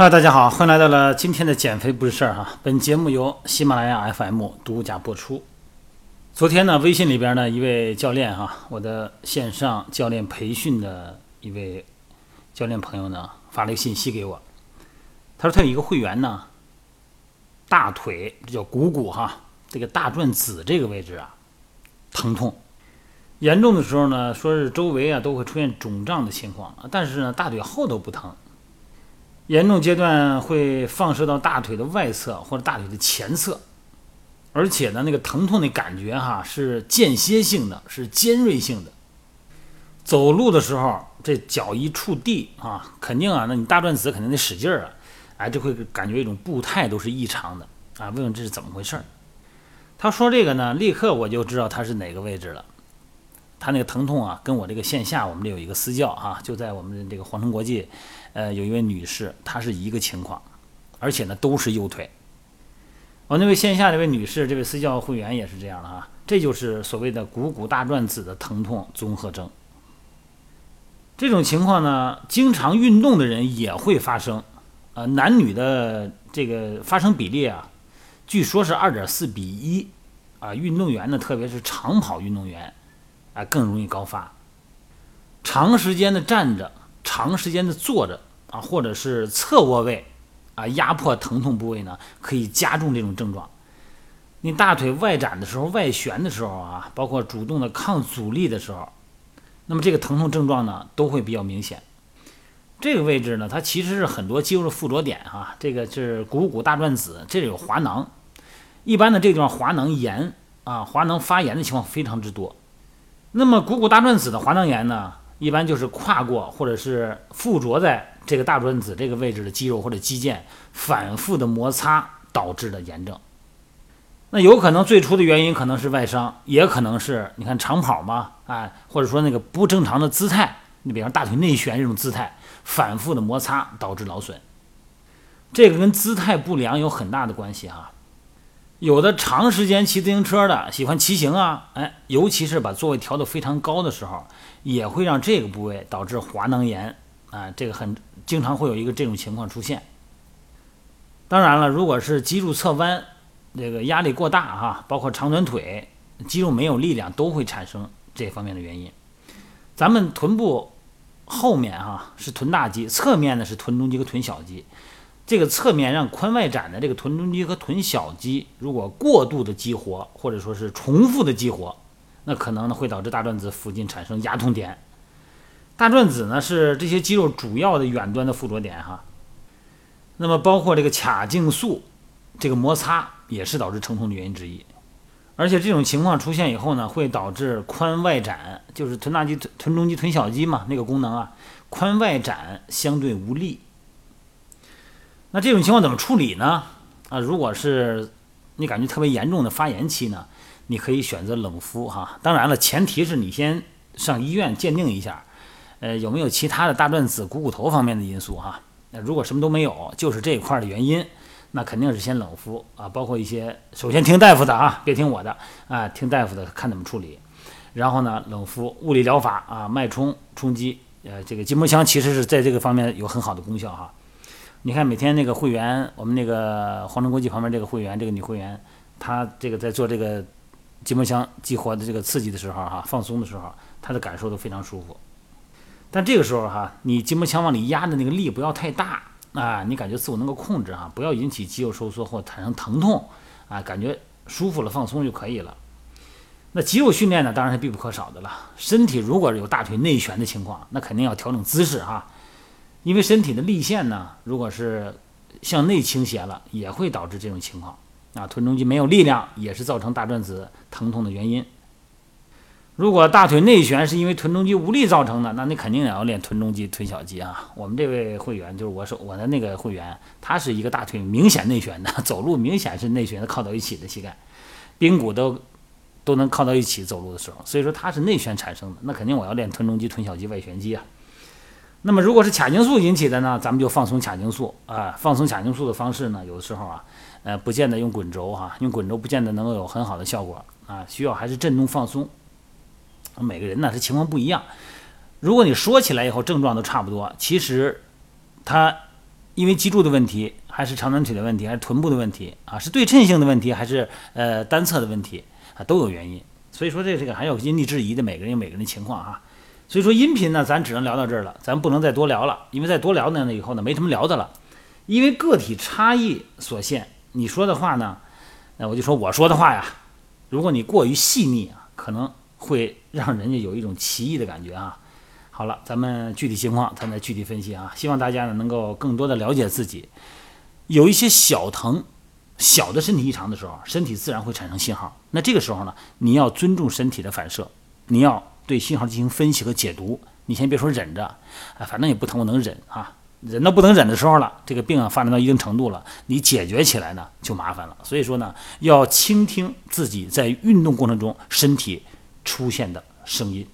哈，大家好，欢迎来到了今天的减肥不是事儿哈。本节目由喜马拉雅 FM 独家播出。昨天呢，微信里边呢一位教练哈，我的线上教练培训的一位教练朋友呢发了一个信息给我，他说他有一个会员呢，大腿这叫股骨哈，这个大转子这个位置啊疼痛，严重的时候呢，说是周围啊都会出现肿胀的情况，但是呢大腿后头不疼。严重阶段会放射到大腿的外侧或者大腿的前侧，而且呢，那个疼痛的感觉哈是间歇性的，是尖锐性的。走路的时候，这脚一触地啊，肯定啊，那你大转子肯定得使劲儿啊，哎，就会感觉一种步态都是异常的啊。问问这是怎么回事儿？他说这个呢，立刻我就知道他是哪个位置了。他那个疼痛啊，跟我这个线下我们这有一个私教哈，就在我们这个皇城国际，呃，有一位女士，她是一个情况，而且呢都是右腿。我那位线下这位女士，这位私教会员也是这样的啊，这就是所谓的股骨大转子的疼痛综合征。这种情况呢，经常运动的人也会发生，呃，男女的这个发生比例啊，据说是二点四比一，啊，运动员呢，特别是长跑运动员。啊，更容易高发。长时间的站着，长时间的坐着啊，或者是侧卧位啊，压迫疼痛部位呢，可以加重这种症状。你大腿外展的时候、外旋的时候啊，包括主动的抗阻力的时候，那么这个疼痛症状呢，都会比较明显。这个位置呢，它其实是很多肌肉的附着点哈。这个是股骨大转子，这里有滑囊。一般的这地方滑囊炎啊，滑囊发炎的情况非常之多。那么股骨大转子的滑囊炎呢，一般就是跨过或者是附着在这个大转子这个位置的肌肉或者肌腱反复的摩擦导致的炎症。那有可能最初的原因可能是外伤，也可能是你看长跑嘛，哎，或者说那个不正常的姿态，你比方大腿内旋这种姿态反复的摩擦导致劳损，这个跟姿态不良有很大的关系哈。有的长时间骑自行车的，喜欢骑行啊，哎，尤其是把座位调得非常高的时候，也会让这个部位导致滑囊炎啊，这个很经常会有一个这种情况出现。当然了，如果是脊柱侧弯，这个压力过大哈，包括长短腿，肌肉没有力量，都会产生这方面的原因。咱们臀部后面哈是臀大肌，侧面呢是臀中肌和臀小肌。这个侧面让髋外展的这个臀中肌和臀小肌，如果过度的激活，或者说是重复的激活，那可能呢会导致大转子附近产生压痛点。大转子呢是这些肌肉主要的远端的附着点哈。那么包括这个髂胫束，这个摩擦也是导致疼痛的原因之一。而且这种情况出现以后呢，会导致髋外展，就是臀大肌、臀中肌、臀小肌嘛那个功能啊，髋外展相对无力。那这种情况怎么处理呢？啊，如果是你感觉特别严重的发炎期呢，你可以选择冷敷哈。当然了，前提是你先上医院鉴定一下，呃，有没有其他的大转子、股骨头方面的因素哈。那如果什么都没有，就是这一块的原因，那肯定是先冷敷啊。包括一些，首先听大夫的啊，别听我的啊，听大夫的看怎么处理。然后呢，冷敷、物理疗法啊，脉冲、冲击，呃，这个筋膜枪其实是在这个方面有很好的功效哈。你看，每天那个会员，我们那个皇城国际旁边这个会员，这个女会员，她这个在做这个筋膜枪激活的这个刺激的时候，哈，放松的时候，她的感受都非常舒服。但这个时候，哈，你筋膜枪往里压的那个力不要太大啊，你感觉自我能够控制哈，不要引起肌肉收缩或产生疼痛啊，感觉舒服了放松就可以了。那肌肉训练呢，当然是必不可少的了。身体如果有大腿内旋的情况，那肯定要调整姿势哈。因为身体的力线呢，如果是向内倾斜了，也会导致这种情况啊。臀中肌没有力量，也是造成大转子疼痛的原因。如果大腿内旋是因为臀中肌无力造成的，那你肯定也要练臀中肌、臀小肌啊。我们这位会员就是我说我的那个会员，他是一个大腿明显内旋的，走路明显是内旋的，靠到一起的膝盖，髌骨都都能靠到一起走路的时候，所以说他是内旋产生的，那肯定我要练臀中肌、臀小肌、外旋肌啊。那么，如果是髂胫束引起的呢，咱们就放松髂胫束啊。放松髂胫束的方式呢，有的时候啊，呃，不见得用滚轴哈，用滚轴不见得能够有很好的效果啊，需要还是震动放松。每个人呢，他情况不一样。如果你说起来以后症状都差不多，其实它因为脊柱的问题，还是长短腿的问题，还是臀部的问题啊？是对称性的问题，还是呃单侧的问题啊？都有原因。所以说这这个还有因地制宜的，每个人有每个人的情况哈。所以说音频呢，咱只能聊到这儿了，咱不能再多聊了，因为再多聊呢，以后呢没什么聊的了。因为个体差异所限，你说的话呢，那我就说我说的话呀，如果你过于细腻啊，可能会让人家有一种奇异的感觉啊。好了，咱们具体情况咱再具体分析啊。希望大家呢能够更多的了解自己，有一些小疼、小的身体异常的时候，身体自然会产生信号。那这个时候呢，你要尊重身体的反射，你要对信号进行分析和解读。你先别说忍着，啊，反正也不疼，我能忍啊。忍到不能忍的时候了，这个病啊发展到一定程度了，你解决起来呢就麻烦了。所以说呢，要倾听自己在运动过程中身体出现的声音。